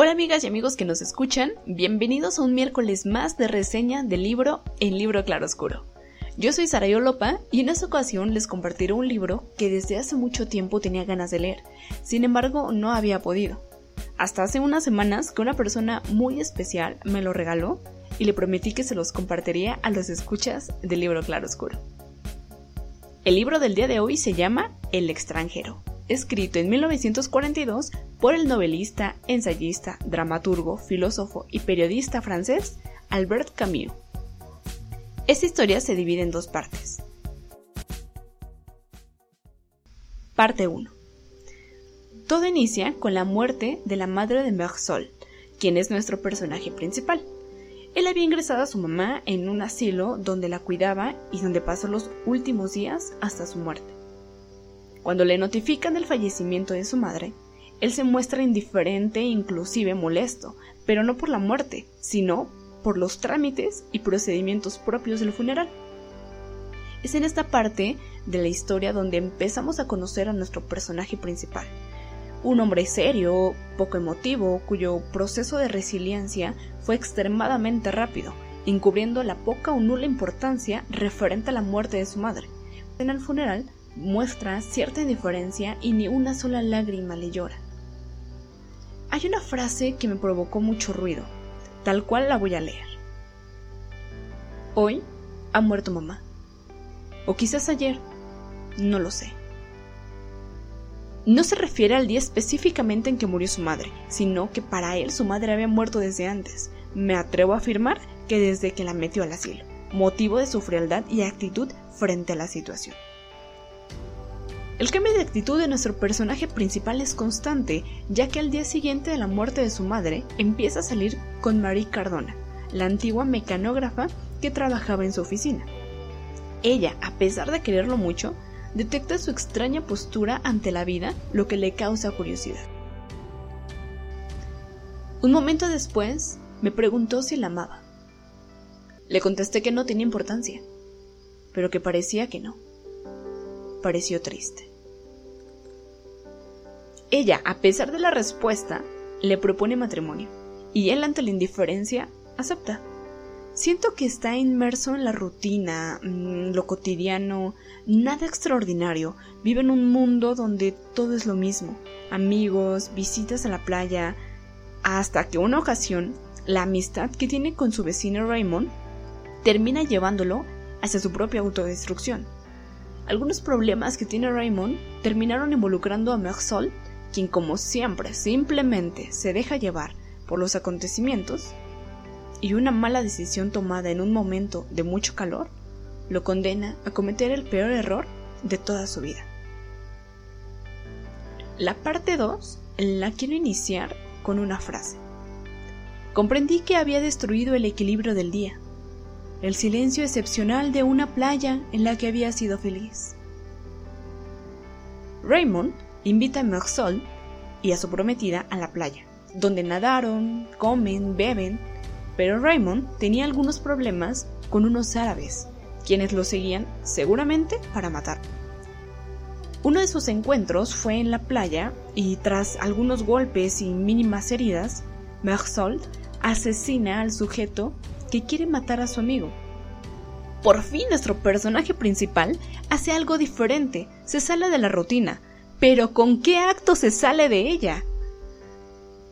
Hola amigas y amigos que nos escuchan, bienvenidos a un miércoles más de reseña del libro El libro claroscuro. Yo soy Sara Yolopa y en esta ocasión les compartiré un libro que desde hace mucho tiempo tenía ganas de leer, sin embargo no había podido. Hasta hace unas semanas que una persona muy especial me lo regaló y le prometí que se los compartiría a los escuchas del libro Claroscuro. El libro del día de hoy se llama El extranjero, escrito en 1942 por el novelista, ensayista, dramaturgo, filósofo y periodista francés Albert Camus. Esta historia se divide en dos partes. Parte 1. Todo inicia con la muerte de la madre de Mersol, quien es nuestro personaje principal. Él había ingresado a su mamá en un asilo donde la cuidaba y donde pasó los últimos días hasta su muerte. Cuando le notifican el fallecimiento de su madre, él se muestra indiferente e inclusive molesto, pero no por la muerte, sino por los trámites y procedimientos propios del funeral. Es en esta parte de la historia donde empezamos a conocer a nuestro personaje principal, un hombre serio, poco emotivo, cuyo proceso de resiliencia fue extremadamente rápido, encubriendo la poca o nula importancia referente a la muerte de su madre. En el funeral muestra cierta indiferencia y ni una sola lágrima le llora. Hay una frase que me provocó mucho ruido, tal cual la voy a leer. Hoy ha muerto mamá. O quizás ayer, no lo sé. No se refiere al día específicamente en que murió su madre, sino que para él su madre había muerto desde antes. Me atrevo a afirmar que desde que la metió al asilo, motivo de su frialdad y actitud frente a la situación. El cambio de actitud de nuestro personaje principal es constante, ya que al día siguiente de la muerte de su madre empieza a salir con Marie Cardona, la antigua mecanógrafa que trabajaba en su oficina. Ella, a pesar de quererlo mucho, detecta su extraña postura ante la vida, lo que le causa curiosidad. Un momento después, me preguntó si la amaba. Le contesté que no tenía importancia, pero que parecía que no. Pareció triste. Ella, a pesar de la respuesta, le propone matrimonio, y él ante la indiferencia acepta. Siento que está inmerso en la rutina, mm, lo cotidiano, nada extraordinario. Vive en un mundo donde todo es lo mismo. Amigos, visitas a la playa, hasta que una ocasión, la amistad que tiene con su vecino Raymond termina llevándolo hacia su propia autodestrucción. Algunos problemas que tiene Raymond terminaron involucrando a Mersol quien como siempre simplemente se deja llevar por los acontecimientos y una mala decisión tomada en un momento de mucho calor, lo condena a cometer el peor error de toda su vida. La parte 2 la quiero iniciar con una frase. Comprendí que había destruido el equilibrio del día, el silencio excepcional de una playa en la que había sido feliz. Raymond invita a Mersol y a su prometida a la playa, donde nadaron, comen, beben, pero Raymond tenía algunos problemas con unos árabes, quienes lo seguían seguramente para matar. Uno de sus encuentros fue en la playa y tras algunos golpes y mínimas heridas, Mersol asesina al sujeto que quiere matar a su amigo. Por fin nuestro personaje principal hace algo diferente, se sale de la rutina, pero ¿con qué acto se sale de ella?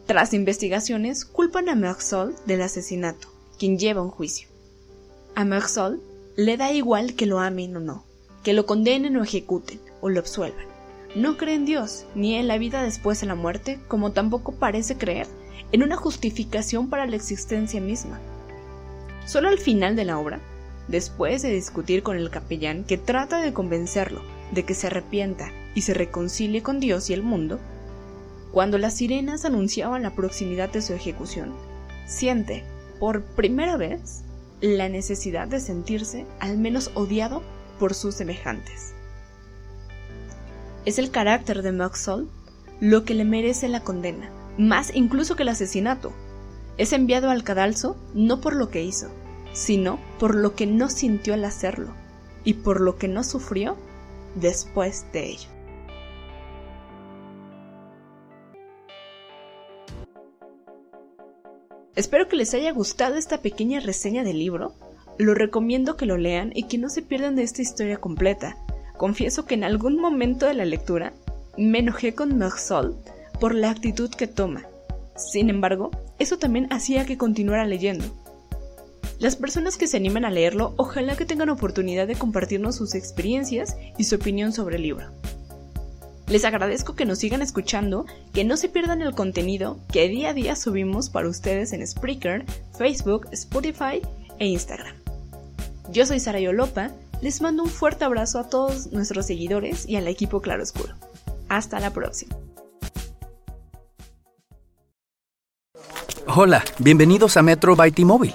Tras investigaciones, culpan a Mersol del asesinato, quien lleva un juicio. A Mersol le da igual que lo amen o no, que lo condenen o ejecuten, o lo absuelvan. No cree en Dios, ni en la vida después de la muerte, como tampoco parece creer en una justificación para la existencia misma. Solo al final de la obra, después de discutir con el capellán que trata de convencerlo de que se arrepienta y se reconcilie con Dios y el mundo, cuando las sirenas anunciaban la proximidad de su ejecución, siente, por primera vez, la necesidad de sentirse al menos odiado por sus semejantes. Es el carácter de Moxall lo que le merece la condena, más incluso que el asesinato. Es enviado al cadalso no por lo que hizo, sino por lo que no sintió al hacerlo y por lo que no sufrió después de ello. Espero que les haya gustado esta pequeña reseña del libro. Lo recomiendo que lo lean y que no se pierdan de esta historia completa. Confieso que en algún momento de la lectura me enojé con Mersol por la actitud que toma. Sin embargo, eso también hacía que continuara leyendo. Las personas que se animen a leerlo, ojalá que tengan oportunidad de compartirnos sus experiencias y su opinión sobre el libro. Les agradezco que nos sigan escuchando, que no se pierdan el contenido que día a día subimos para ustedes en Spreaker, Facebook, Spotify e Instagram. Yo soy Sara Yolopa, les mando un fuerte abrazo a todos nuestros seguidores y al equipo Claroscuro. Hasta la próxima. Hola, bienvenidos a Metro by T-Mobile.